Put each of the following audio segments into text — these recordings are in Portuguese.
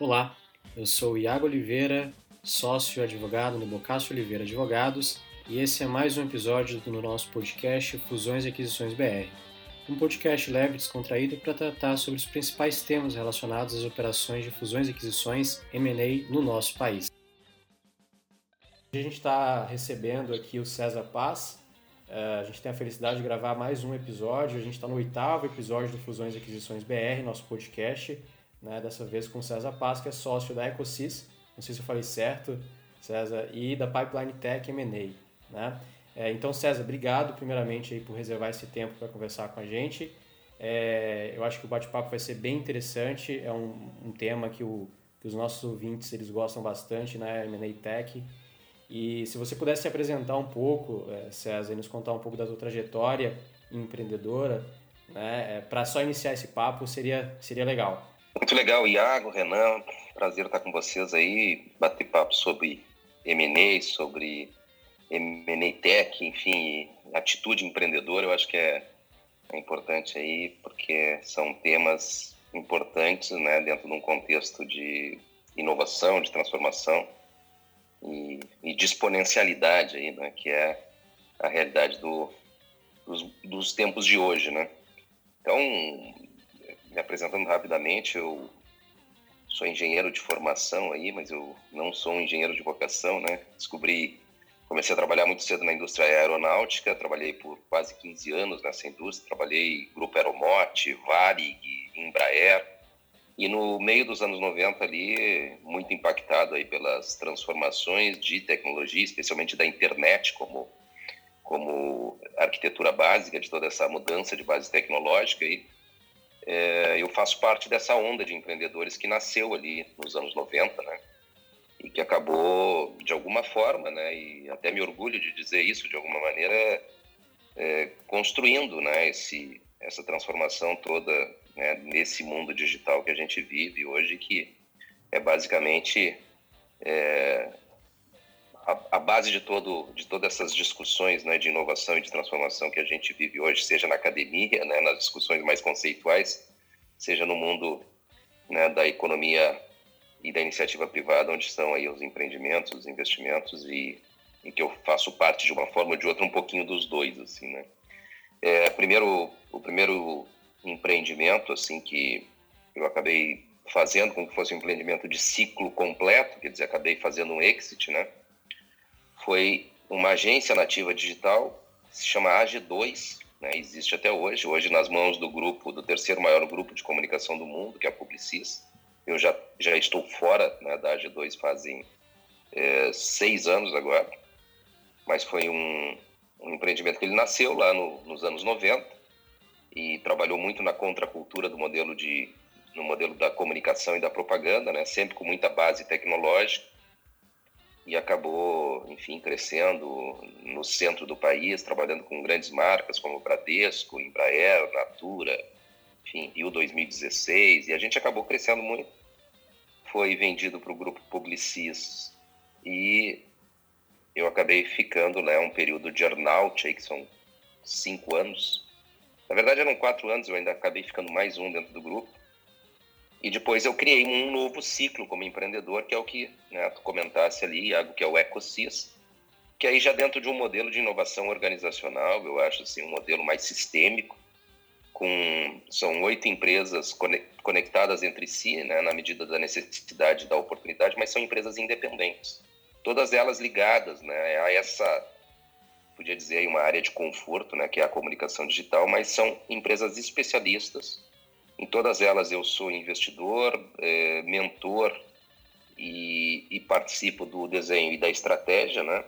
Olá, eu sou Iago Oliveira, sócio advogado no Bocácio Oliveira Advogados, e esse é mais um episódio do nosso podcast Fusões e Aquisições BR. Um podcast leve e descontraído para tratar sobre os principais temas relacionados às operações de fusões e aquisições M&A no nosso país. A gente está recebendo aqui o César Paz. Eh, a gente tem a felicidade de gravar mais um episódio. A gente está no oitavo episódio do Fusões e Aquisições BR, nosso podcast né? dessa vez com César Paz, que é sócio da Ecosys, não sei se eu falei certo, César, e da Pipeline Tech M&A. Né? É, então, César, obrigado primeiramente aí por reservar esse tempo para conversar com a gente. É, eu acho que o bate-papo vai ser bem interessante, é um, um tema que, o, que, os nossos ouvintes eles gostam bastante, né? M&A Tech. E se você pudesse se apresentar um pouco, é, César, e nos contar um pouco da sua trajetória empreendedora, né? É, para só iniciar esse papo, seria, seria legal. Muito legal, Iago, Renan, prazer estar com vocês aí, bater papo sobre M&A, sobre M&A Tech, enfim, atitude empreendedora, eu acho que é, é importante aí, porque são temas importantes, né, dentro de um contexto de inovação, de transformação e, e de exponencialidade aí, né, que é a realidade do, dos, dos tempos de hoje, né. Então, me apresentando rapidamente, eu sou engenheiro de formação aí, mas eu não sou um engenheiro de vocação, né? Descobri, comecei a trabalhar muito cedo na indústria aeronáutica, trabalhei por quase 15 anos nessa indústria, trabalhei Grupo Aeromote, Varig, Embraer, e no meio dos anos 90 ali, muito impactado aí pelas transformações de tecnologia, especialmente da internet como como arquitetura básica de toda essa mudança de base tecnológica aí, é, eu faço parte dessa onda de empreendedores que nasceu ali nos anos 90, né? E que acabou, de alguma forma, né? E até me orgulho de dizer isso, de alguma maneira, é, construindo, né? Esse, essa transformação toda né, nesse mundo digital que a gente vive hoje, que é basicamente é, a, base de todo de todas essas discussões né, de inovação e de transformação que a gente vive hoje, seja na academia, né, nas discussões mais conceituais, seja no mundo né, da economia e da iniciativa privada, onde estão aí os empreendimentos, os investimentos e, e que eu faço parte de uma forma ou de outra um pouquinho dos dois, assim, né? É, primeiro, o primeiro empreendimento, assim, que eu acabei fazendo com que fosse um empreendimento de ciclo completo, quer dizer, acabei fazendo um exit, né? Foi uma agência nativa digital, se chama AG2, né, existe até hoje, hoje nas mãos do grupo, do terceiro maior grupo de comunicação do mundo, que é a Publicis. Eu já, já estou fora né, da AG2 fazem é, seis anos agora, mas foi um, um empreendimento que ele nasceu lá no, nos anos 90 e trabalhou muito na contracultura do modelo de no modelo da comunicação e da propaganda, né, sempre com muita base tecnológica e acabou, enfim, crescendo no centro do país, trabalhando com grandes marcas como Bradesco, Embraer, Natura, enfim, Rio 2016, e a gente acabou crescendo muito. Foi vendido para o grupo Publicis e eu acabei ficando né, um período de earnout, aí, que são cinco anos. Na verdade eram quatro anos, eu ainda acabei ficando mais um dentro do grupo e depois eu criei um novo ciclo como empreendedor, que é o que né, tu comentasse ali, algo que é o EcoSys, que aí já dentro de um modelo de inovação organizacional, eu acho assim, um modelo mais sistêmico, com são oito empresas conectadas entre si, né, na medida da necessidade da oportunidade, mas são empresas independentes, todas elas ligadas, né, a essa podia dizer uma área de conforto, né, que é a comunicação digital, mas são empresas especialistas em todas elas eu sou investidor, é, mentor e, e, participo do desenho e da estratégia, né?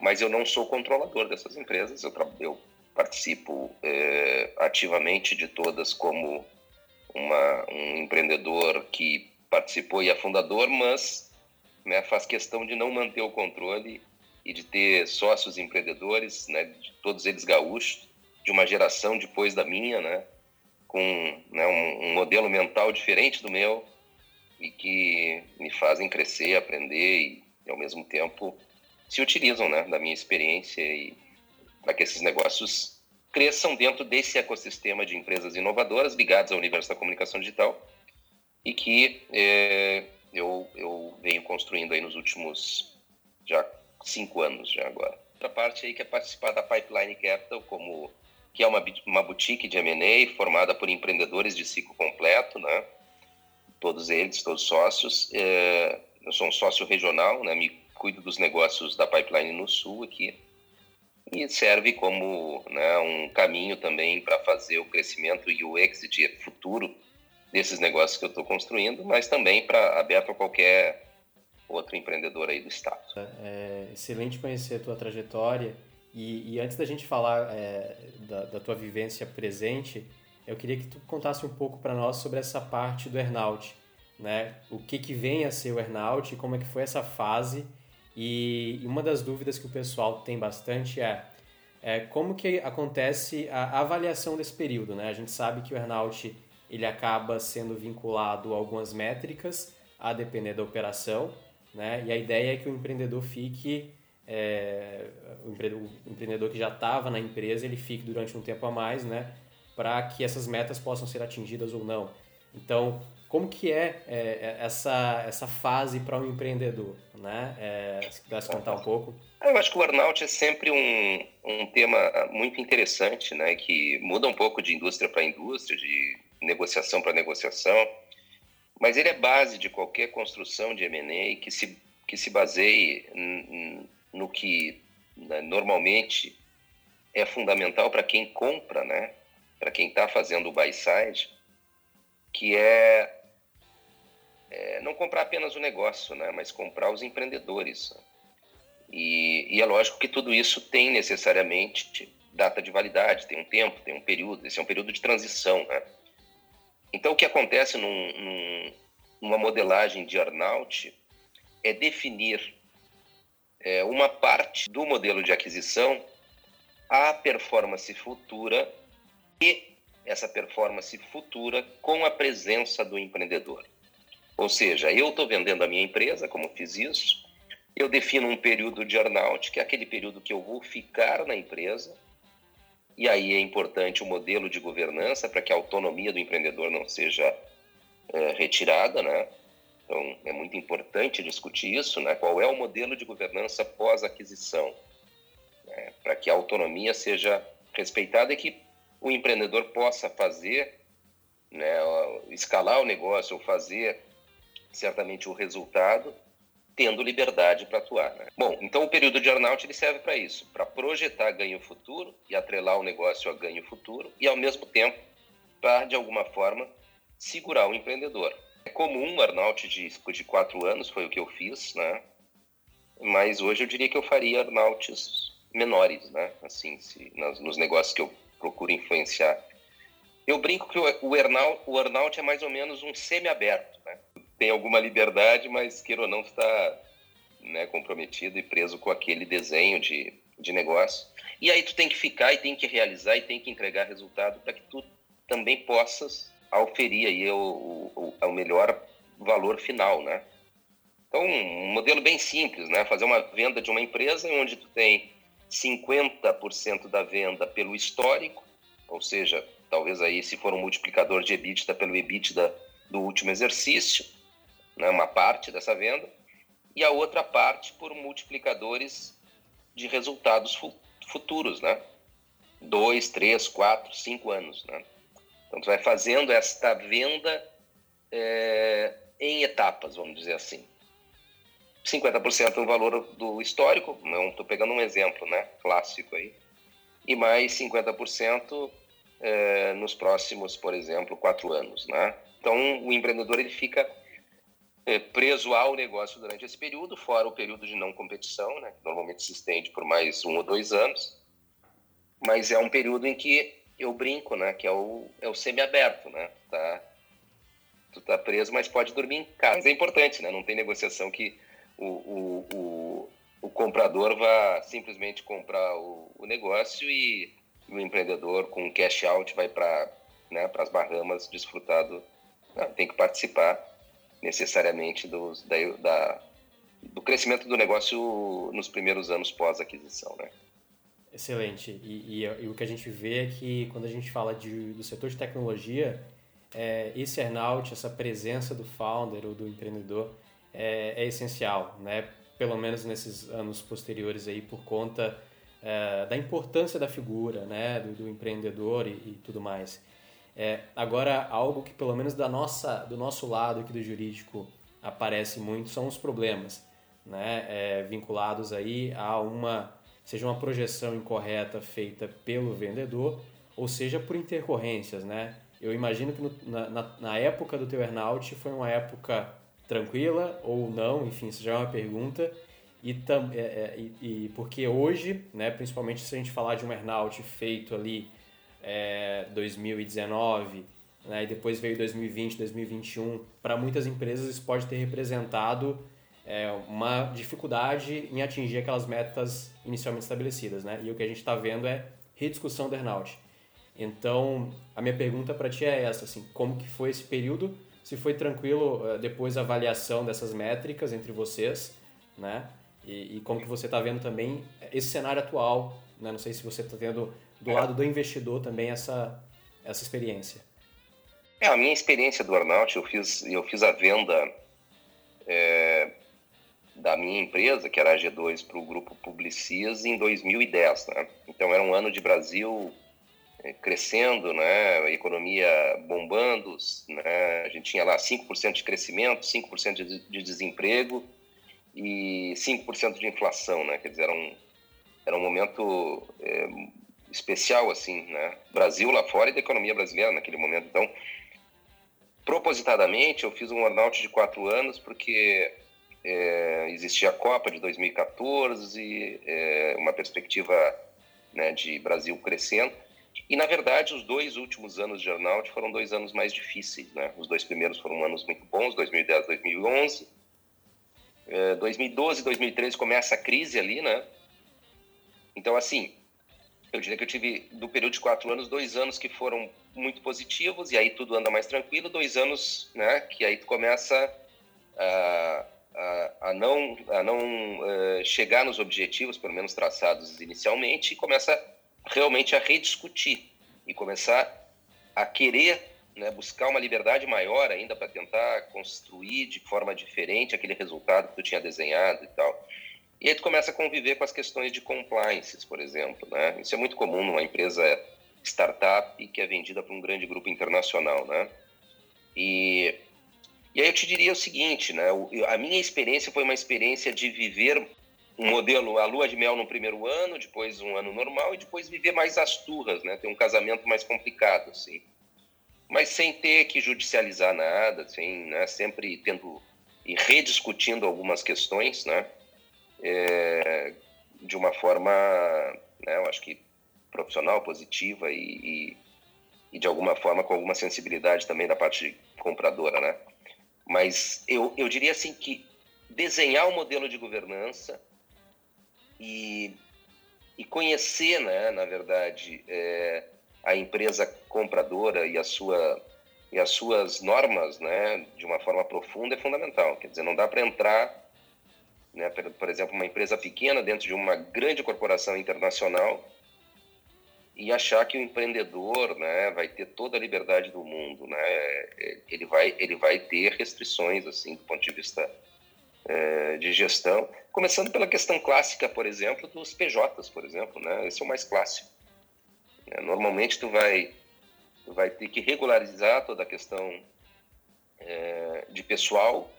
Mas eu não sou controlador dessas empresas. Eu, eu participo é, ativamente de todas como uma, um empreendedor que participou e é fundador, mas né, faz questão de não manter o controle e de ter sócios empreendedores, né, todos eles gaúchos, de uma geração depois da minha, né? Com né, um, um, modelo mental diferente do meu e que me fazem crescer, aprender e, e ao mesmo tempo se utilizam né, da minha experiência e para que esses negócios cresçam dentro desse ecossistema de empresas inovadoras ligadas ao universo da comunicação digital e que é, eu, eu venho construindo aí nos últimos já cinco anos já agora. Outra parte aí que é participar da Pipeline Capital, como que é uma, uma boutique de M&A formada por empreendedores de ciclo completo, né? Todos eles, todos sócios. É, eu sou um sócio regional, né? Me cuido dos negócios da Pipeline no Sul aqui e serve como né, um caminho também para fazer o crescimento e o exit futuro desses negócios que eu estou construindo, mas também para aberto a qualquer outro empreendedor aí do estado. É, excelente conhecer a tua trajetória e, e antes da gente falar é, da, da, tua vivência presente, eu queria que tu contasse um pouco para nós sobre essa parte do earnout, né? O que que vem a ser o earnout e como é que foi essa fase e uma das dúvidas que o pessoal tem bastante é, é como que acontece a avaliação desse período, né? A gente sabe que o earnout ele acaba sendo vinculado a algumas métricas, a depender da operação, né? E a ideia é que o empreendedor fique, é, o empreendedor que já estava na empresa, ele fique durante um tempo a mais, né? Para que essas metas possam ser atingidas ou não. Então, como que é, é, é essa, essa fase para um empreendedor? Né? É, se pudesse contar um pouco. Eu acho que o burnout é sempre um, um tema muito interessante, né? que muda um pouco de indústria para indústria, de negociação para negociação, mas ele é base de qualquer construção de M&A que se, que se baseie que né, normalmente é fundamental para quem compra, né? para quem está fazendo o buy side, que é é, não comprar apenas o negócio, né, mas comprar os empreendedores. E, e, é lógico que tudo isso tem necessariamente data de validade, tem um tempo, tem um período, esse é um período de transição. Né? Então, o que acontece num, num, numa modelagem de earnout é definir é, uma parte do modelo de aquisição, a performance futura e essa performance futura com a presença do empreendedor. Ou seja, eu estou vendendo a minha empresa, como fiz isso, eu defino um período de earnout, que é aquele período que eu vou ficar na empresa, e aí é importante o modelo de governança para que a autonomia do empreendedor não seja é, retirada, né? Então, é muito importante discutir isso, né? Qual é o modelo de governança pós-aquisição, né? para que a autonomia seja respeitada e que o empreendedor possa fazer, né, escalar o negócio ou fazer certamente o resultado, tendo liberdade para atuar. Né? Bom, então o período de earnout ele serve para isso, para projetar ganho futuro e atrelar o negócio a ganho futuro e, ao mesmo tempo, para, de alguma forma, segurar o empreendedor. É comum um earnout de, de quatro anos, foi o que eu fiz, né? mas hoje eu diria que eu faria earnouts menores, né? assim, se, nas, nos negócios que eu procuro influenciar. Eu brinco que o, earnout, o earnout é mais ou menos um semi-aberto. Né? tem alguma liberdade, mas queira ou não está né, comprometido e preso com aquele desenho de, de negócio. E aí tu tem que ficar e tem que realizar e tem que entregar resultado para que tu também possas auferir aí o, o, o melhor valor final, né? Então, um modelo bem simples, né? Fazer uma venda de uma empresa onde tu tem 50% da venda pelo histórico, ou seja, talvez aí se for um multiplicador de EBITDA pelo EBITDA do último exercício, né, uma parte dessa venda, e a outra parte por multiplicadores de resultados futuros, né? Dois, três, quatro, cinco anos, né? Então, tu vai fazendo esta venda é, em etapas, vamos dizer assim. 50% no valor do histórico, estou pegando um exemplo né, clássico aí, e mais 50% é, nos próximos, por exemplo, quatro anos. Né? Então, o empreendedor ele fica é, preso ao negócio durante esse período, fora o período de não competição, né, que normalmente se estende por mais um ou dois anos. Mas é um período em que eu brinco, né, que é o, é o semi-aberto, né? Tá, tu tá preso, mas pode dormir em casa. É importante, né? Não tem negociação que o, o, o, o comprador vá simplesmente comprar o, o negócio e o empreendedor com cash out vai para né, as Bahamas desfrutar do... Não, tem que participar necessariamente do, da, da, do crescimento do negócio nos primeiros anos pós-aquisição. Né? Excelente. E, e, e, o que a gente vê é que quando a gente fala de, do setor de tecnologia, é, esse earnout, essa presença do founder ou do empreendedor é, é essencial, né? Pelo menos nesses anos posteriores aí, por conta é, da importância da figura, né? Do, do empreendedor e, e, tudo mais. É, agora, algo que pelo menos da nossa, do nosso lado aqui do jurídico aparece muito são os problemas, né? É, vinculados aí a uma seja uma projeção incorreta feita pelo vendedor ou seja por intercorrências, né? Eu imagino que no, na, na, época do teu earnout foi uma época tranquila ou não, enfim, isso já é uma pergunta. E, tam, é, é, e, porque hoje, né, principalmente se a gente falar de um earnout feito ali é, 2019, né, e depois veio 2020, 2021, para muitas empresas isso pode ter representado é, uma dificuldade em atingir aquelas metas inicialmente estabelecidas. Né? E o que a gente está vendo é rediscussão do earnout. Então, a minha pergunta para ti é essa, assim, como que foi esse período? Se foi tranquilo eh, depois a avaliação dessas métricas entre vocês, né? E, e como que você está vendo também esse cenário atual, né? Não sei se você está tendo do lado do investidor também essa essa experiência. É, a minha experiência do Arnaut, eu fiz eu fiz a venda é, da minha empresa, que era a G2, para o grupo Publicis em 2010, né? Então era um ano de Brasil é, crescendo, né, a economia bombando, né, a gente tinha lá 5% de crescimento, 5% de, de desemprego e 5% de inflação, né, quer dizer, era um, era um momento é, especial, assim, né, Brasil lá fora e da economia brasileira naquele momento, então, propositadamente, eu fiz um earnout de quatro anos porque é, existia a Copa de 2014, é, uma perspectiva né, de Brasil crescendo, e, na verdade, os dois últimos anos de Arnaut foram dois anos mais difíceis. Né? Os dois primeiros foram anos muito bons, 2010 2011. É, 2012 2013 começa a crise ali, né? Então, assim, eu diria que eu tive, do período de quatro anos, dois anos que foram muito positivos, e aí tudo anda mais tranquilo, dois anos né, que aí tu começa a, a, não, a não uh, chegar nos objetivos, pelo menos traçados inicialmente, e começa realmente a rediscutir e começar a querer né, buscar uma liberdade maior ainda para tentar construir de forma diferente aquele resultado que tu tinha desenhado e tal. E aí tu começa a conviver com as questões de compliance, por exemplo. Né? Isso é muito comum numa empresa startup que é vendida para um grande grupo internacional. Né? E, e aí eu te diria o seguinte, né? a minha experiência foi uma experiência de viver um modelo, a lua de mel no primeiro ano, depois um ano normal e depois viver mais as turras, né? Ter um casamento mais complicado, assim. Mas sem ter que judicializar nada, assim, né? Sempre tendo e rediscutindo algumas questões, né? É, de uma forma, né? Eu acho que profissional, positiva e, e, e de alguma forma com alguma sensibilidade também da parte compradora, né? Mas eu, eu diria assim que desenhar um modelo de governança e, e conhecer, né, na verdade, é, a empresa compradora e a sua e as suas normas, né, de uma forma profunda é fundamental. Quer dizer, não dá para entrar, né, por, por, exemplo, uma empresa pequena dentro de uma grande corporação internacional e achar que o empreendedor, né, vai ter toda a liberdade do mundo, né? Ele vai ele vai ter restrições assim do ponto de vista é, de gestão, começando pela questão clássica, por exemplo, dos PJs, por exemplo, né? Esse é o mais clássico. É, normalmente tu vai, tu vai ter que regularizar toda a questão é, de pessoal,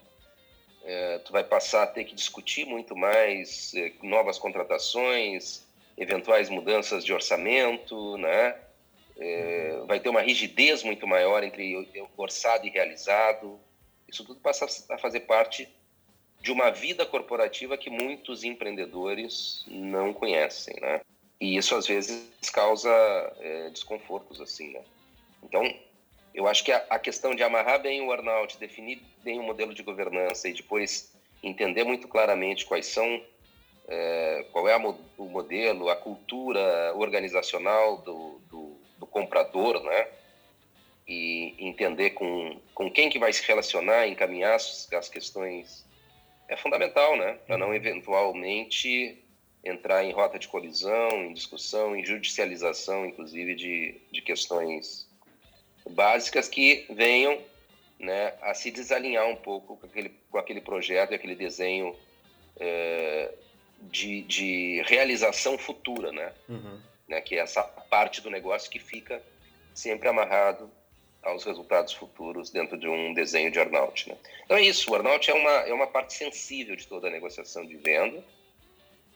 é, tu vai passar a ter que discutir muito mais é, novas contratações, eventuais mudanças de orçamento, né? É, vai ter uma rigidez muito maior entre orçado e realizado. Isso tudo passa a fazer parte de uma vida corporativa que muitos empreendedores não conhecem, né? E isso às vezes causa é, desconfortos, assim, né? Então, eu acho que a, a, questão de amarrar bem o earnout, definir bem o modelo de governança e depois entender muito claramente quais são, é, qual é o modelo, a cultura organizacional do, do, do comprador, né? E entender com, com quem que vai se relacionar, encaminhar as, as questões é fundamental, né? Para não eventualmente entrar em rota de colisão, em discussão, em judicialização, inclusive, de, de questões básicas que venham né, a se desalinhar um pouco com aquele, com aquele projeto e aquele desenho é, de, de realização futura, né? Uhum. né? Que é essa parte do negócio que fica sempre amarrado aos resultados futuros dentro de um desenho de earnout. Né? Então é isso, o earnout é uma, é uma parte sensível de toda a negociação de venda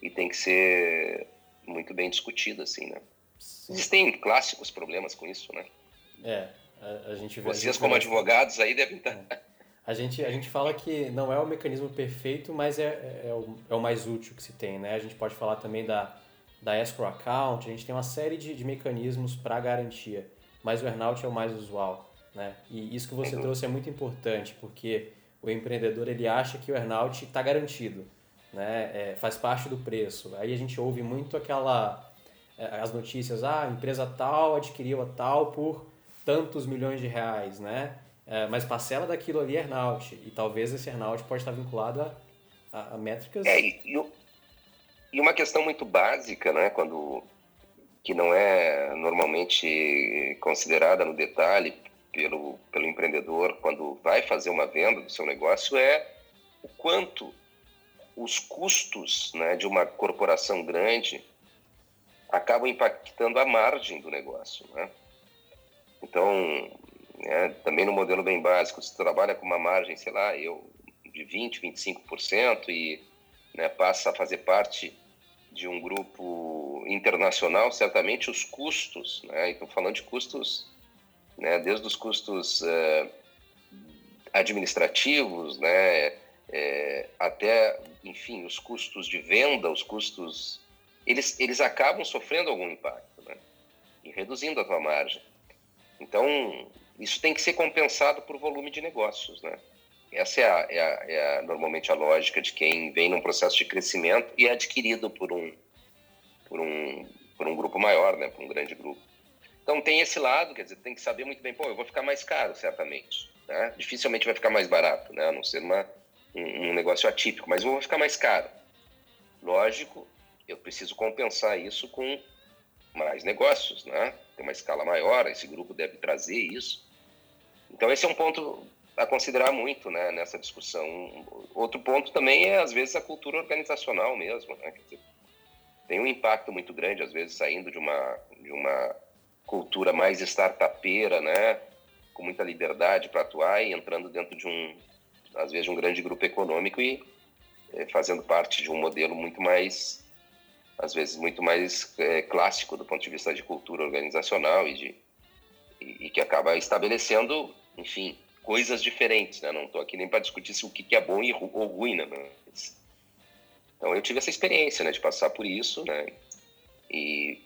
e tem que ser muito bem discutida, assim, né? Sim. Existem clássicos problemas com isso, né? É, a, a gente vê... Vocês, gente como advogados, aí devem estar... É. A gente, a gente fala que não é o mecanismo perfeito, mas é, é, é, o, é o mais útil que se tem, né? A gente pode falar também da, da escrow account, a gente tem uma série de, de mecanismos para garantia mas o earnout é o mais usual, né? E isso que você trouxe é muito importante, porque o empreendedor ele acha que o earnout está garantido, né? É, faz parte do preço. Aí a gente ouve muito aquela é, as notícias, ah, a empresa tal adquiriu a tal por tantos milhões de reais, né? É, mas parcela daquilo ali é earnout e talvez esse earnout pode estar vinculado a, a, a métricas. É, e, e uma questão muito básica, né? Quando que não é normalmente considerada no detalhe pelo, pelo empreendedor quando vai fazer uma venda do seu negócio é o quanto os custos né, de uma corporação grande acabam impactando a margem do negócio. Né? Então, é, também no modelo bem básico, você trabalha com uma margem, sei lá, eu de 20%, 25% e né, passa a fazer parte de um grupo internacional, certamente os custos, né? Estou falando de custos, né? Desde os custos uh, administrativos, né? É, até, enfim, os custos de venda, os custos, eles eles acabam sofrendo algum impacto, né? E reduzindo a tua margem. Então, isso tem que ser compensado por volume de negócios, né? Essa é, a, é, a, é a, normalmente a lógica de quem vem num processo de crescimento e é adquirido por um, por um, por um grupo maior, né, por um grande grupo. Então tem esse lado, quer dizer, tem que saber muito bem, pô, eu vou ficar mais caro, certamente. Né? Dificilmente vai ficar mais barato, né? a não ser uma, um, um negócio atípico, mas eu vou ficar mais caro. Lógico, eu preciso compensar isso com mais negócios, né? Tem uma escala maior, esse grupo deve trazer isso. Então esse é um ponto a considerar muito né, nessa discussão. Outro ponto também é, às vezes, a cultura organizacional mesmo. Né? Dizer, tem um impacto muito grande, às vezes, saindo de uma, de uma cultura mais startupeira, né? com muita liberdade para atuar e entrando dentro de um, às vezes, um grande grupo econômico e é, fazendo parte de um modelo muito mais, às vezes, muito mais é, clássico do ponto de vista de cultura organizacional e, de, e, e que acaba estabelecendo, enfim, coisas diferentes, né? Não estou aqui nem para discutir se o que é bom e ou ruim, né? Mas, então eu tive essa experiência, né, de passar por isso, né? E,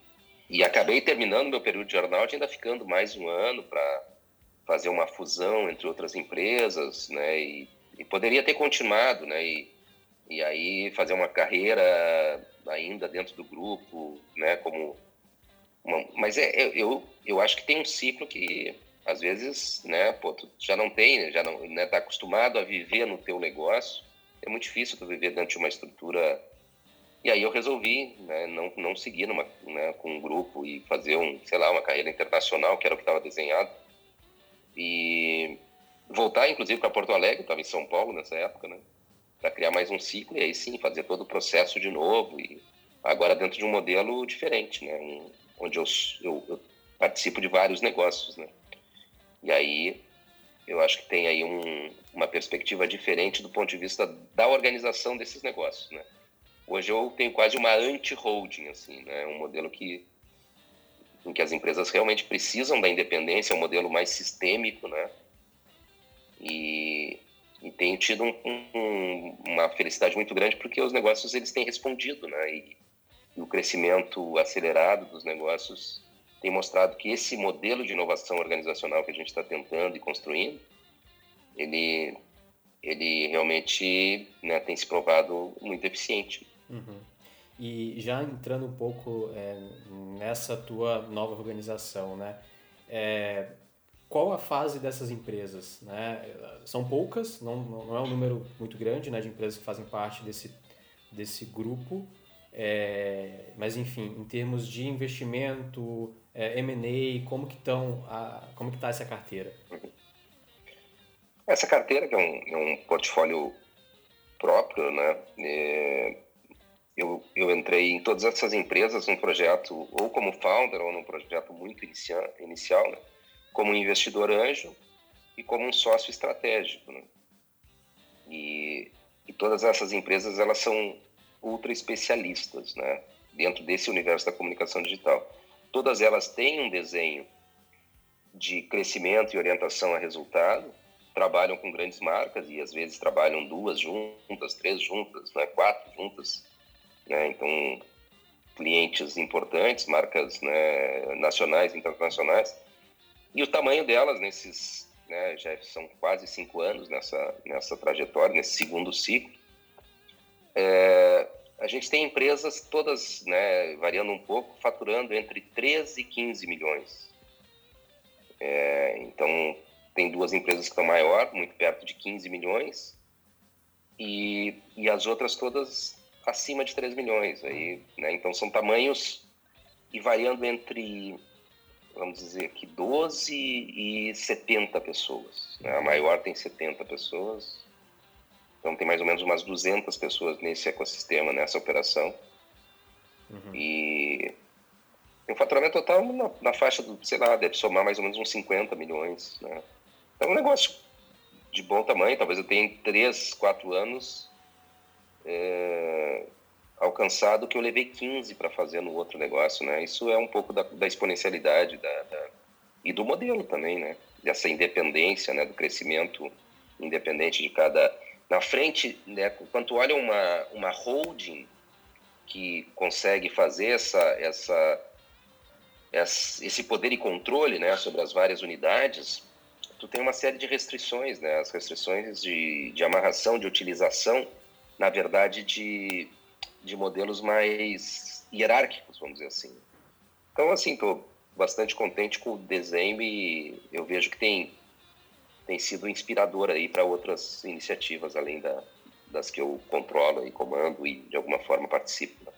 e acabei terminando meu período de jornal ainda ficando mais um ano para fazer uma fusão entre outras empresas, né? E, e poderia ter continuado, né? E, e aí fazer uma carreira ainda dentro do grupo, né? Como uma, mas é, eu, eu acho que tem um ciclo que às vezes, né, pô, tu já não tem, já não, né, tá acostumado a viver no teu negócio, é muito difícil tu viver dentro de uma estrutura. E aí eu resolvi, né, não não seguir numa, né, com um grupo e fazer um, sei lá, uma carreira internacional, que era o que estava desenhado. E voltar inclusive para Porto Alegre, estava em São Paulo nessa época, né, para criar mais um ciclo e aí sim fazer todo o processo de novo e agora dentro de um modelo diferente, né, um, onde eu, eu, eu participo de vários negócios, né. E aí eu acho que tem aí um, uma perspectiva diferente do ponto de vista da organização desses negócios, né? Hoje eu tenho quase uma anti-holding, assim, né? Um modelo que em que as empresas realmente precisam da independência, é um modelo mais sistêmico, né? E, e tenho tido um, um, uma felicidade muito grande porque os negócios eles têm respondido, né? E, e o crescimento acelerado dos negócios tem mostrado que esse modelo de inovação organizacional que a gente está tentando e construindo, ele, ele realmente né, tem se provado muito eficiente. Uhum. E já entrando um pouco é, nessa tua nova organização, né? É, qual a fase dessas empresas? Né? São poucas, não, não é um número muito grande né, de empresas que fazem parte desse, desse grupo. É, mas enfim, em termos de investimento, é, M&A, como que estão, como que está essa carteira? Essa carteira que é um, é um portfólio próprio, né? É, eu, eu entrei em todas essas empresas num projeto ou como founder ou num projeto muito inicia, inicial, né? como investidor anjo e como um sócio estratégico. Né? E, e todas essas empresas elas são ultra especialistas, né? Dentro desse universo da comunicação digital. Todas elas têm um desenho de crescimento e orientação a resultado, trabalham com grandes marcas e às vezes trabalham duas juntas, três juntas, né? quatro juntas. Né? Então, clientes importantes, marcas né, nacionais internacionais. E o tamanho delas nesses, né, já são quase cinco anos nessa, nessa trajetória, nesse segundo ciclo, é, a gente tem empresas todas, né, variando um pouco, faturando entre 13 e 15 milhões. É, então, tem duas empresas que estão maior, muito perto de 15 milhões, e, e as outras todas acima de 3 milhões. Aí, né, então, são tamanhos e variando entre, vamos dizer que 12 e 70 pessoas. Né? A maior tem 70 pessoas, então tem mais ou menos umas 200 pessoas nesse ecossistema, nessa operação. Uhum. E o faturamento total na, na, faixa do, sei lá, deve somar mais ou menos uns 50 milhões. Né? É um negócio de bom tamanho, talvez eu tenha em 3, 4 anos é, alcançado que eu levei 15 para fazer no outro negócio. Né? Isso é um pouco da, da exponencialidade da, da, e do modelo também, né? dessa independência, né? do crescimento independente de cada na frente, né, quando olha uma, uma holding que consegue fazer essa, essa, esse poder e controle né, sobre as várias unidades, tu tem uma série de restrições, né? As restrições de, de amarração, de utilização, na verdade, de, de modelos mais hierárquicos, vamos dizer assim. Então, assim, estou bastante contente com o desenho e eu vejo que tem tem sido inspirador aí para outras iniciativas além da, das que eu controlo e comando e de alguma forma participo. Né?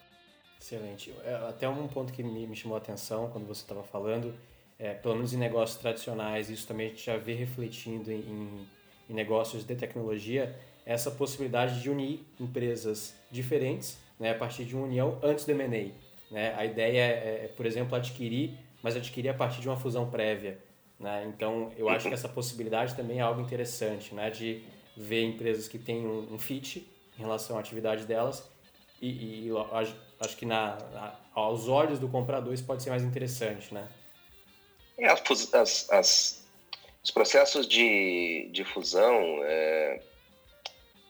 Excelente. É, até um ponto que me, me chamou a atenção quando você estava falando, é, pelo menos em negócios tradicionais, isso também a gente já vê refletindo em, em negócios de tecnologia, essa possibilidade de unir empresas diferentes né, a partir de uma união antes do M&A. Né? A ideia é, é, por exemplo, adquirir, mas adquirir a partir de uma fusão prévia. Né? Então, eu acho que essa possibilidade também é algo interessante, né? de ver empresas que têm um, um fit em relação à atividade delas e, e acho que na, na, aos olhos do comprador isso pode ser mais interessante, né? É, as, as, as, os processos de, de fusão, é,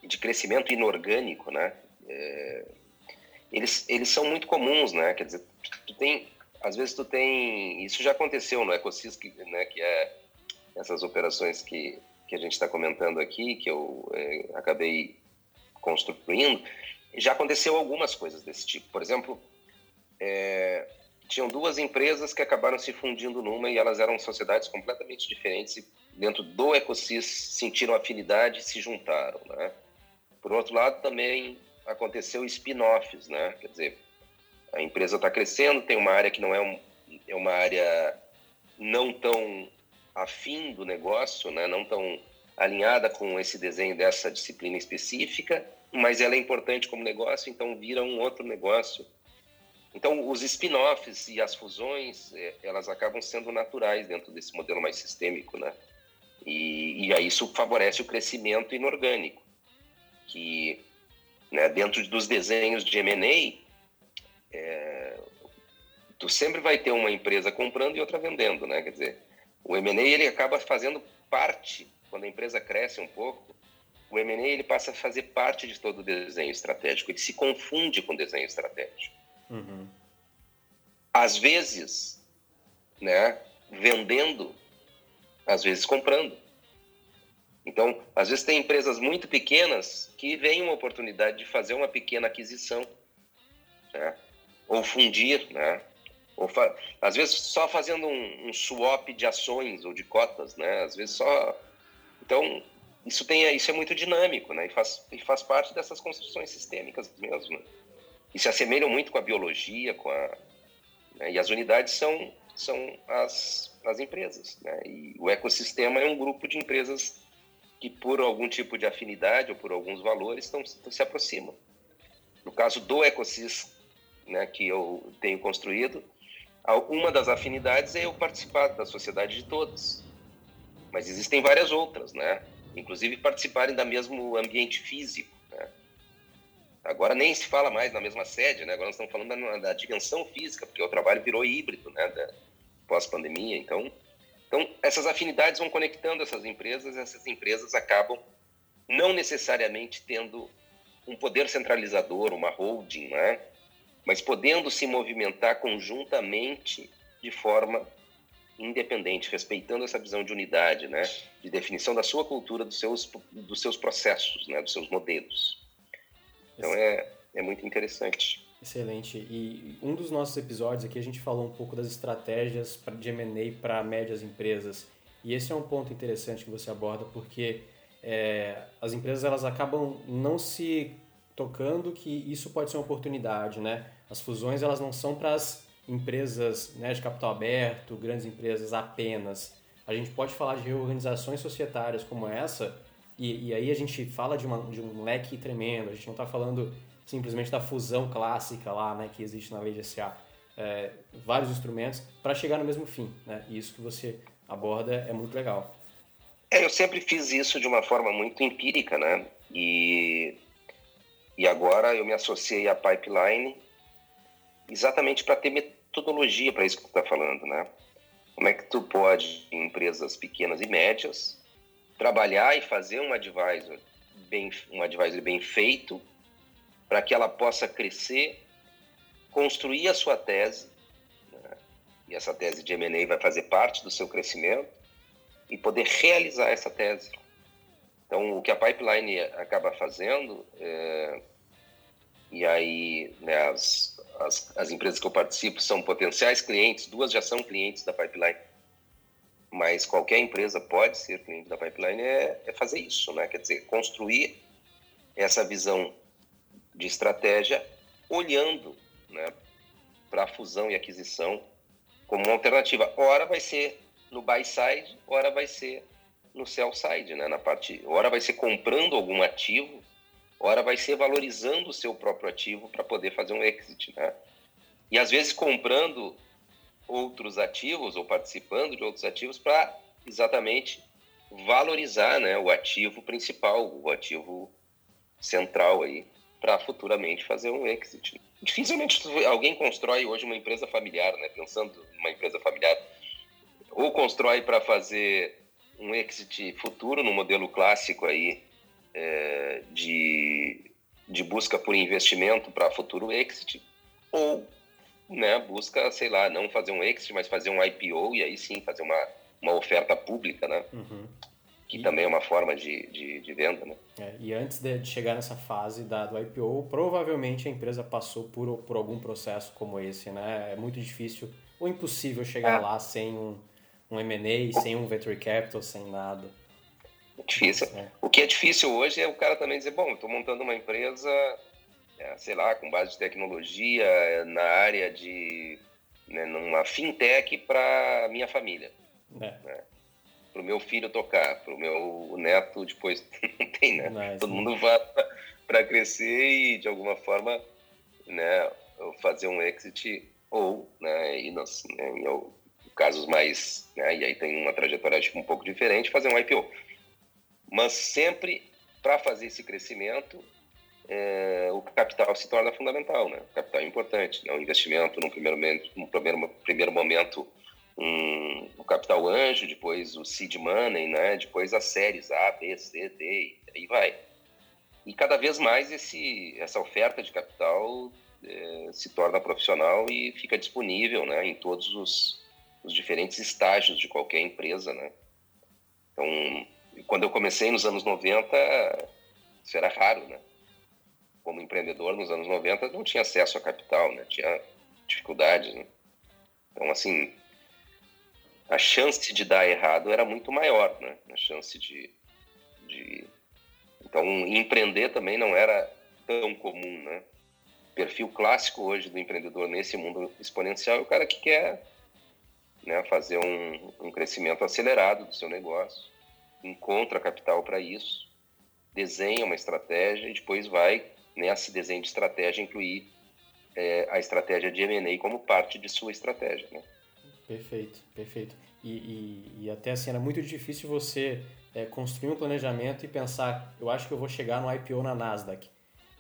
de crescimento inorgânico, né? É, eles, eles são muito comuns, né? Quer dizer, tu tem às vezes tu tem isso já aconteceu no ecossistema né que é essas operações que que a gente está comentando aqui que eu é, acabei construindo. Já aconteceu algumas coisas desse tipo. Por exemplo é, tinham duas empresas que acabaram se fundindo numa e elas eram sociedades completamente diferentes e dentro do ecossistema sentiram afinidade e se juntaram né? Por outro lado também aconteceu spin-offs né? Quer dizer a empresa está crescendo, tem uma área que não é, um, é uma área não tão afim do negócio, né? não tão alinhada com esse desenho dessa disciplina específica, mas ela é importante como negócio, então vira um outro negócio. Então, os spin-offs e as fusões, é, elas acabam sendo naturais dentro desse modelo mais sistêmico, né? E, e aí isso favorece o crescimento inorgânico, que né, dentro dos desenhos de M&A, é, tu sempre vai ter uma empresa comprando e outra vendendo, né? Quer dizer, o M&A ele acaba fazendo parte quando a empresa cresce um pouco, o M&A ele passa a fazer parte de todo o desenho estratégico, ele se confunde com o desenho estratégico. Uhum. Às vezes, né, vendendo, às vezes comprando. Então, às vezes tem empresas muito pequenas que veem uma oportunidade de fazer uma pequena aquisição, né? Ou fundir, né? Ou. Às vezes só fazendo um, um, swap de ações ou de cotas, né? Às vezes só. Então, isso, tem, isso é muito dinâmico, né? E faz, e faz parte dessas construções sistêmicas mesmo. E se assemelham muito com a biologia, com a, né? e as unidades são, são as, as empresas. Né? E o ecossistema é um grupo de empresas que, por algum tipo de afinidade ou por alguns valores, estão, se aproximam. No caso do ecossistema né, que eu tenho construído, uma das afinidades é eu participar da sociedade de todos. Mas existem várias outras, né? Inclusive participarem da mesmo ambiente físico. Né? Agora nem se fala mais na mesma sede, né? Agora nós estamos falando da, da dimensão física, porque o trabalho virou híbrido, né? Pós-pandemia. Então, então, essas afinidades vão conectando essas empresas, essas empresas acabam não necessariamente tendo um poder centralizador, uma holding, né? Mas podendo se movimentar conjuntamente de forma independente, respeitando essa visão de unidade, né, de definição da sua cultura, dos seus, dos seus processos, né, dos seus modelos. Então é, é muito interessante. Excelente. E um dos nossos episódios aqui a gente falou um pouco das estratégias de M&A para médias empresas. E esse é um ponto interessante que você aborda porque é, as empresas elas acabam não se tocando que isso pode ser uma oportunidade, né? As fusões elas não são para as empresas né, de capital aberto, grandes empresas apenas. A gente pode falar de reorganizações societárias como essa e, e aí a gente fala de, uma, de um leque tremendo. A gente não está falando simplesmente da fusão clássica lá, né, que existe na lei de SA. É, vários instrumentos para chegar no mesmo fim, né? E isso que você aborda é muito legal. É, eu sempre fiz isso de uma forma muito empírica, né? E e agora eu me associei à Pipeline exatamente para ter metodologia para isso que tu está falando, né? Como é que tu pode, em empresas pequenas e médias, trabalhar e fazer um advisor bem, um advisor bem feito para que ela possa crescer, construir a sua tese, né? e essa tese de M&A vai fazer parte do seu crescimento, e poder realizar essa tese. Então, o que a Pipeline acaba fazendo é, e aí né, as, as, as, empresas que eu participo são potenciais clientes, duas já são clientes da Pipeline, mas qualquer empresa pode ser cliente da Pipeline, é, é fazer isso, né? quer dizer, construir essa visão de estratégia olhando né, para a fusão e aquisição como uma alternativa. Ora vai ser no buy side, ora vai ser no sell side, né, na parte, ora vai ser comprando algum ativo ora vai ser valorizando o seu próprio ativo para poder fazer um exit, né? E às vezes comprando outros ativos ou participando de outros ativos para exatamente valorizar, né, o ativo principal, o ativo central aí, para futuramente fazer um exit. Dificilmente alguém constrói hoje uma empresa familiar, né, pensando numa empresa familiar, ou constrói para fazer um exit futuro no modelo clássico aí é, de, de busca por investimento para futuro exit, ou né, busca, sei lá, não fazer um exit, mas fazer um IPO e aí sim fazer uma, uma oferta pública, né? Uhum. Que e... também é uma forma de, de, de venda, né? É, e antes de chegar nessa fase da, do IPO, provavelmente a empresa passou por, por algum processo como esse, né? É muito difícil ou impossível chegar é. lá sem um, um M&A, sem um venture capital, sem nada. Difícil. É. O que é difícil hoje é o cara também dizer, bom, estou montando uma empresa, é, sei lá, com base de tecnologia, é, na área de né, numa fintech para minha família. É. Né? Para o meu filho tocar, para o meu neto depois não tem, né? Todo mundo vai para crescer e de alguma forma, né, fazer um exit ou, né, e nos, né, em casos mais, né, e aí tem uma trajetória acho, um pouco diferente, fazer um IPO mas sempre para fazer esse crescimento é, o capital se torna fundamental, né? O capital é importante, né? O investimento no primeiro momento, primeiro, primeiro momento um, o capital anjo, depois o seed money, né? Depois as séries A, B, C, D, e aí vai. E cada vez mais esse, essa oferta de capital é, se torna profissional e fica disponível, né? Em todos os, os diferentes estágios de qualquer empresa, né? Então quando eu comecei nos anos 90, isso era raro, né? Como empreendedor nos anos 90, não tinha acesso a capital, né? Tinha dificuldades, né? Então, assim, a chance de dar errado era muito maior, né? A chance de... de... Então, empreender também não era tão comum, né? perfil clássico hoje do empreendedor nesse mundo exponencial é o cara que quer né, fazer um, um crescimento acelerado do seu negócio, encontra capital para isso, desenha uma estratégia e depois vai, nesse desenho de estratégia, incluir é, a estratégia de M&A como parte de sua estratégia. Né? Perfeito, perfeito. E, e, e, até assim, era muito difícil você é, construir um planejamento e pensar, eu acho que eu vou chegar no IPO na Nasdaq.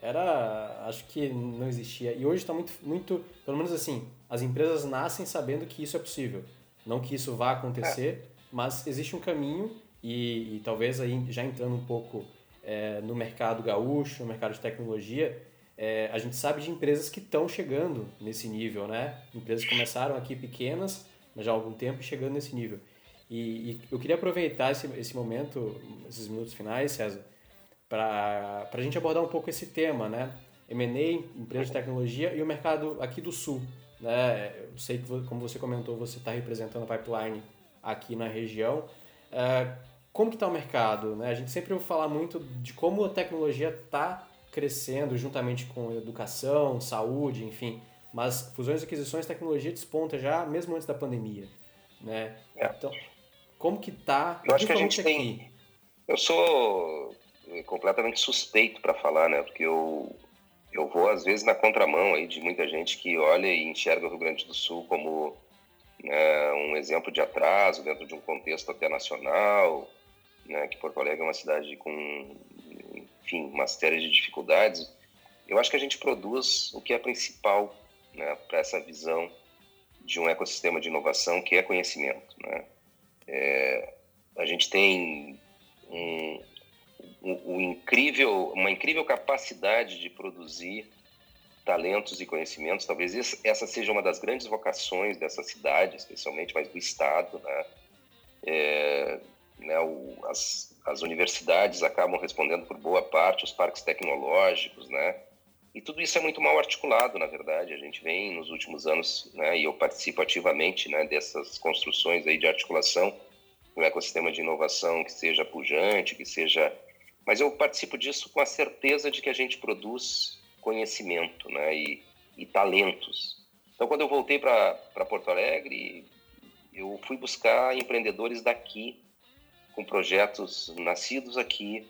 Era, acho que não existia. E hoje está muito, muito, pelo menos assim, as empresas nascem sabendo que isso é possível. Não que isso vá acontecer, é. mas existe um caminho e, e, talvez aí já entrando um pouco é, no mercado gaúcho, no mercado de tecnologia, é, a gente sabe de empresas que estão chegando nesse nível, né? Empresas que começaram aqui pequenas, mas já há algum tempo chegando nesse nível. E, e eu queria aproveitar esse, esse momento, esses minutos finais, César, para a gente abordar um pouco esse tema, né? M&A, empresa de tecnologia e o mercado aqui do Sul. Né? Eu sei que, como você comentou, você está representando a Pipeline aqui na região. Uh, como que está o mercado? Né? A gente sempre ouve falar muito de como a tecnologia está crescendo juntamente com educação, saúde, enfim. Mas fusões e aquisições, tecnologia desponta já mesmo antes da pandemia. Né? É. Então, como que está? Eu acho que a gente aqui? tem... Eu sou completamente suspeito para falar, né? Porque eu, eu vou, às vezes, na contramão aí de muita gente que olha e enxerga o Rio Grande do Sul como né, um exemplo de atraso dentro de um contexto até nacional, né, que Porto Alegre é uma cidade com, enfim, uma série de dificuldades. Eu acho que a gente produz o que é principal né, para essa visão de um ecossistema de inovação que é conhecimento. Né? É, a gente tem um, um, um incrível, uma incrível capacidade de produzir talentos e conhecimentos. Talvez essa seja uma das grandes vocações dessa cidade, especialmente, mas do Estado. Né? É, né, o, as, as universidades acabam respondendo por boa parte, os parques tecnológicos, né? E tudo isso é muito mal articulado, na verdade. A gente vem nos últimos anos, né, e eu participo ativamente né, dessas construções aí de articulação um ecossistema de inovação que seja pujante, que seja mas eu participo disso com a certeza de que a gente produz conhecimento né, e, e talentos. Então, quando eu voltei para Porto Alegre, eu fui buscar empreendedores daqui, com projetos nascidos aqui,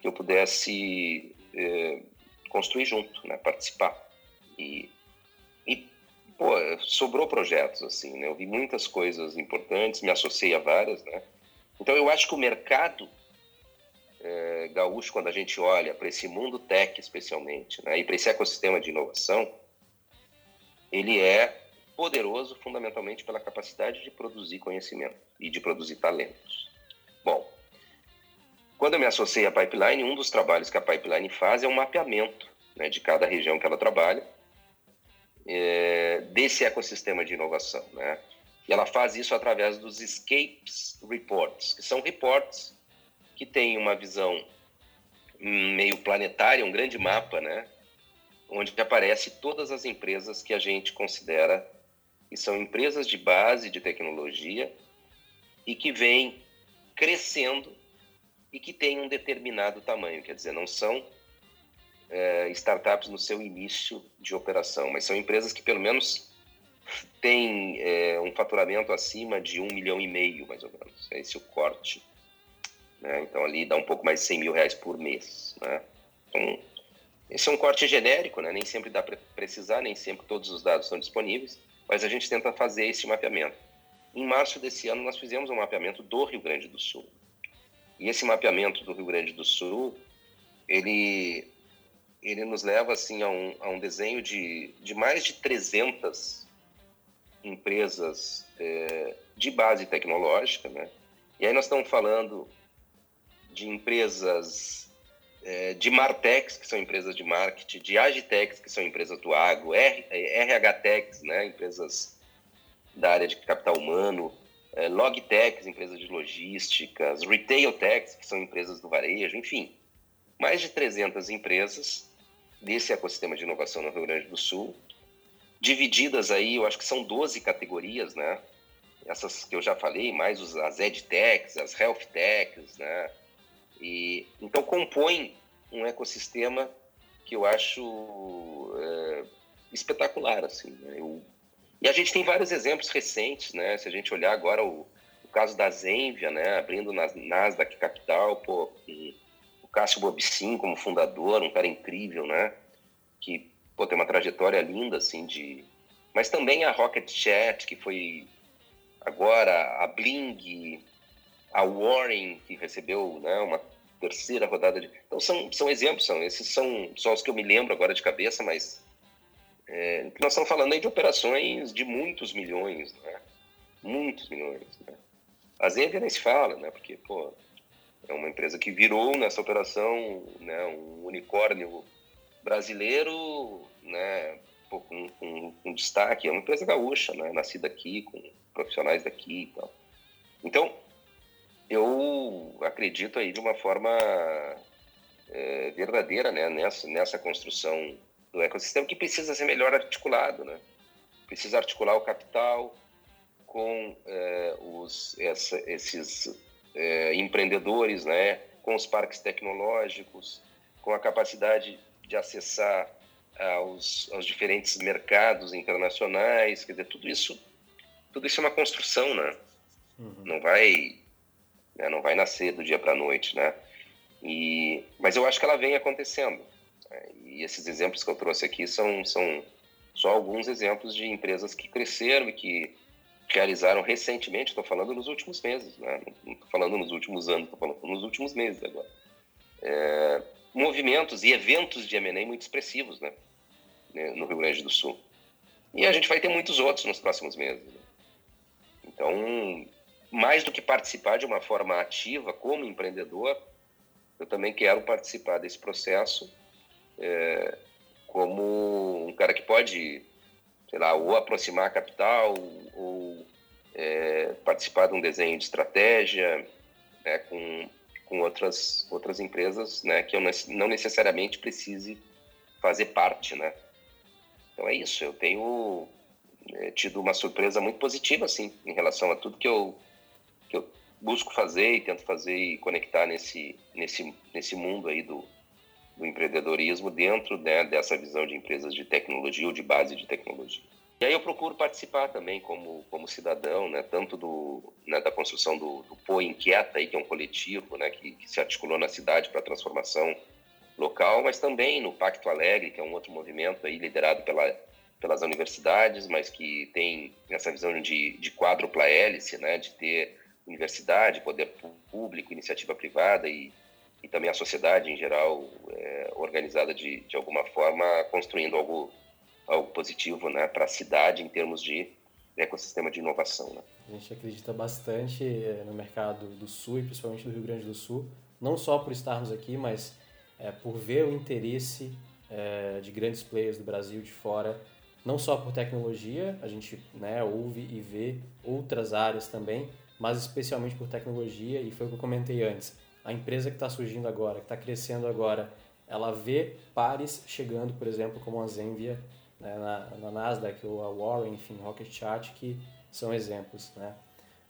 que eu pudesse é, construir junto, né, participar. E, e pô, sobrou projetos, assim, né? Eu vi muitas coisas importantes, me associei a várias, né? Então, eu acho que o mercado é, gaúcho, quando a gente olha para esse mundo tech, especialmente, né, e para esse ecossistema de inovação, ele é poderoso fundamentalmente pela capacidade de produzir conhecimento e de produzir talentos. Bom, quando eu me associei à Pipeline, um dos trabalhos que a Pipeline faz é um mapeamento né, de cada região que ela trabalha, é, desse ecossistema de inovação. Né? E ela faz isso através dos Escapes Reports, que são reports que tem uma visão meio planetária, um grande mapa, né? Onde aparece todas as empresas que a gente considera que são empresas de base de tecnologia e que vêm crescendo e que têm um determinado tamanho, quer dizer, não são é, startups no seu início de operação, mas são empresas que pelo menos têm é, um faturamento acima de um milhão e meio, mais ou menos. Esse é o corte né? Então ali dá um pouco mais de 100 mil reais por mês. Né? Então, esse é um corte genérico, né? nem sempre dá para precisar, nem sempre todos os dados estão disponíveis, mas a gente tenta fazer esse mapeamento. Em março desse ano, nós fizemos um mapeamento do Rio Grande do Sul. E esse mapeamento do Rio Grande do Sul, ele, ele nos leva assim, a, um, a um desenho de, de mais de 300 empresas é, de base tecnológica. Né? E aí nós estamos falando de empresas é, de Martex, que são empresas de marketing, de Agitex, que são empresas do agro, R, RHTex, né, empresas da área de capital humano, é, Logtex, empresas de logísticas, Retailtex, que são empresas do varejo, enfim, mais de 300 empresas desse ecossistema de inovação no Rio Grande do Sul, divididas aí, eu acho que são 12 categorias, né? Essas que eu já falei, mais as EdTechs, as HealthTechs, né? E, então compõe um ecossistema que eu acho é, espetacular, assim. Né? Eu... E a gente tem vários exemplos recentes, né? Se a gente olhar agora o, o caso da Zenvia, né? Abrindo na Nasdaq Capital, pô, o Cássio Bobicin como fundador, um cara incrível, né? Que pô, tem uma trajetória linda, assim, de... Mas também a Rocket Chat, que foi agora, a Bling, a Warren, que recebeu né, uma terceira rodada de. Então são, são exemplos, são, esses são só os que eu me lembro agora de cabeça, mas é, nós estamos falando aí de operações de muitos milhões, né? Muitos milhões. Né? A Zenvia nem se fala, né? Porque, pô, é uma empresa que virou nessa operação né, um unicórnio brasileiro, né? Pô, com, com, com, destaque. É uma empresa gaúcha, né? Nascida aqui, com profissionais daqui e tal. Então, eu acredito aí de uma forma é, verdadeira né, nessa, nessa construção do ecossistema que precisa ser melhor articulado. Né? Precisa articular o capital com é, os, essa, esses é, empreendedores, né? com os parques tecnológicos, com a capacidade de acessar aos, aos diferentes mercados internacionais. Quer dizer, tudo isso, tudo isso é uma construção, né? Uhum. Não vai né? não vai nascer do dia para a noite, né? E, mas eu acho que ela vem acontecendo. Né? E esses exemplos que eu trouxe aqui são, são só alguns exemplos de empresas que cresceram e que realizaram recentemente, estou falando nos últimos meses, né? não estou falando nos últimos anos, estou falando nos últimos meses agora. É, movimentos e eventos de M&A muito expressivos né? no Rio Grande do Sul. E a gente vai ter muitos outros nos próximos meses. Né? Então, mais do que participar de uma forma ativa como empreendedor, eu também quero participar desse processo é, como um cara que pode, sei lá, ou aproximar a capital, ou é, participar de um desenho de estratégia né, com, com outras, outras empresas né, que eu não necessariamente precise fazer parte, né? Então é isso, eu tenho é, tido uma surpresa muito positiva, assim, em relação a tudo que eu que eu busco fazer e tento fazer e conectar nesse, nesse, nesse mundo aí do, do empreendedorismo dentro né, dessa visão de empresas de tecnologia ou de base de tecnologia. E aí eu procuro participar também como, como cidadão, né, tanto do, né, da construção do, do Inquieta, aí, que é um coletivo né, que, que se articulou na cidade para a transformação local, mas também no Pacto Alegre, que é um outro movimento aí liderado pela, pelas universidades, mas que tem essa visão de, de quádrupla hélice, né, de ter universidade, poder público, iniciativa privada e, e também a sociedade em geral é, organizada de, de alguma forma, construindo algo, algo positivo né, para a cidade em termos de ecossistema de inovação. Né? A gente acredita bastante é, no mercado do Sul e principalmente do Rio Grande do Sul, não só por estarmos aqui, mas é, por ver o interesse é, de grandes players do Brasil de fora, não só por tecnologia, a gente né, ouve e vê outras áreas também, mas especialmente por tecnologia, e foi o que eu comentei antes. A empresa que está surgindo agora, que está crescendo agora, ela vê pares chegando, por exemplo, como a Zenvia né, na, na, Nasdaq, ou a Warren, enfim, Rocket Chat, que são exemplos. Né?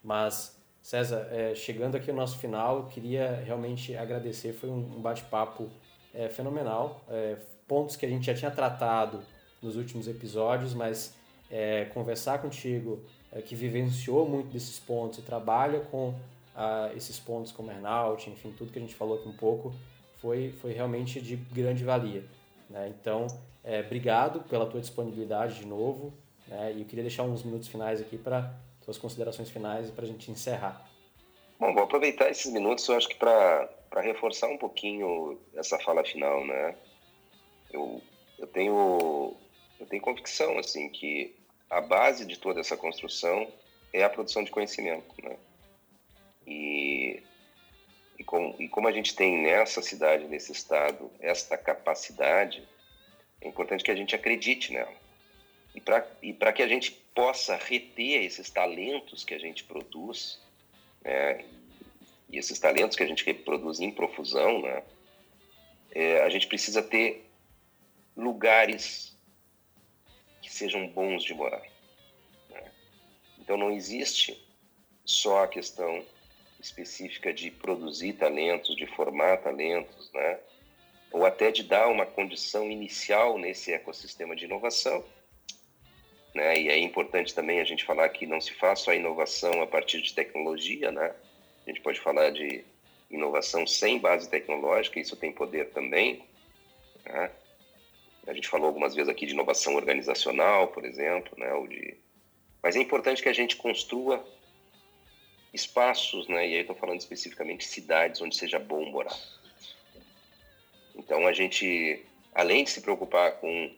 Mas, César, é, chegando aqui ao nosso final, eu queria realmente agradecer, foi um, um bate-papo é, fenomenal, é, pontos que a gente já tinha tratado nos últimos episódios, mas é, conversar contigo é, que vivenciou muito desses pontos e trabalha com ah, esses pontos como Earnout, enfim, tudo que a gente falou aqui um pouco, foi, foi realmente de grande valia. Né? Então, é, obrigado pela tua disponibilidade de novo, né? e eu queria deixar uns minutos finais aqui para suas considerações finais e para a gente encerrar. Bom, vou aproveitar esses minutos, eu acho que para reforçar um pouquinho essa fala final, né? Eu, eu tenho eu tenho convicção assim que a base de toda essa construção é a produção de conhecimento, né? E, e, com, e como a gente tem nessa cidade, nesse estado, esta capacidade, é importante que a gente acredite nela. E para e que a gente possa reter esses talentos que a gente produz, né? E esses talentos que a gente reproduz em profusão, né? É, a gente precisa ter lugares que sejam bons de morar. Né? Então não existe só a questão específica de produzir talentos, de formar talentos, né? ou até de dar uma condição inicial nesse ecossistema de inovação. Né? E é importante também a gente falar que não se faz só inovação a partir de tecnologia, né? A gente pode falar de inovação sem base tecnológica, isso tem poder também. Né? A gente falou algumas vezes aqui de inovação organizacional, por exemplo, né? Ou de... Mas é importante que a gente construa espaços, né? E aí estou falando especificamente cidades onde seja bom morar. Então a gente, além de se preocupar com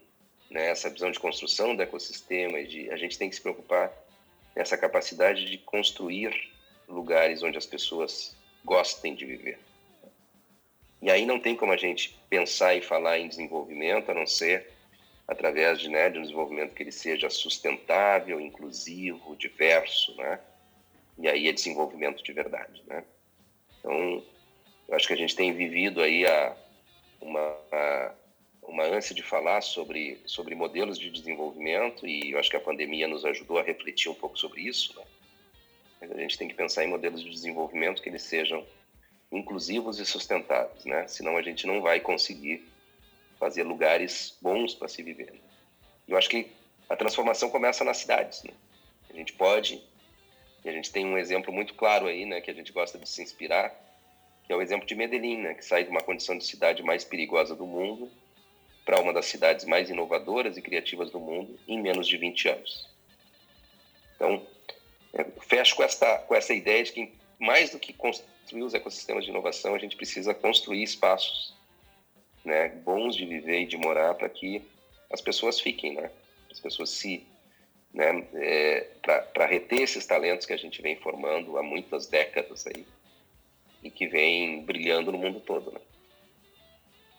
né, essa visão de construção do ecossistema, de, a gente tem que se preocupar nessa capacidade de construir lugares onde as pessoas gostem de viver. E aí não tem como a gente pensar e falar em desenvolvimento a não ser através de, né, de um desenvolvimento que ele seja sustentável, inclusivo, diverso, né? E aí é desenvolvimento de verdade, né? Então, eu acho que a gente tem vivido aí a, uma, a, uma ânsia de falar sobre, sobre modelos de desenvolvimento e eu acho que a pandemia nos ajudou a refletir um pouco sobre isso, né? Mas a gente tem que pensar em modelos de desenvolvimento que eles sejam inclusivos e sustentáveis, né? Senão a gente não vai conseguir fazer lugares bons para se viver. Né? Eu acho que a transformação começa nas cidades, né? A gente pode e a gente tem um exemplo muito claro aí, né, que a gente gosta de se inspirar, que é o exemplo de Medellín, né, que sai de uma condição de cidade mais perigosa do mundo para uma das cidades mais inovadoras e criativas do mundo em menos de 20 anos. Então, é, fecho com essa, com essa ideia de que, mais do que construir os ecossistemas de inovação, a gente precisa construir espaços né, bons de viver e de morar para que as pessoas fiquem, né? As pessoas se né, é, para reter esses talentos que a gente vem formando há muitas décadas aí e que vem brilhando no mundo todo, né?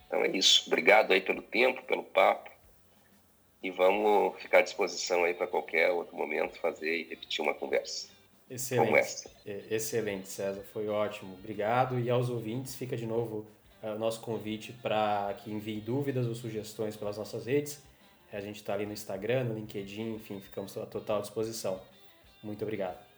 Então é isso. Obrigado aí pelo tempo, pelo papo. E vamos ficar à disposição aí para qualquer outro momento fazer e repetir uma conversa. Excelente. Como essa. É, excelente, César. Foi ótimo. Obrigado. E aos ouvintes, fica de novo é, o nosso convite para que envie dúvidas ou sugestões pelas nossas redes. A gente está ali no Instagram, no LinkedIn, enfim, ficamos à total disposição. Muito obrigado.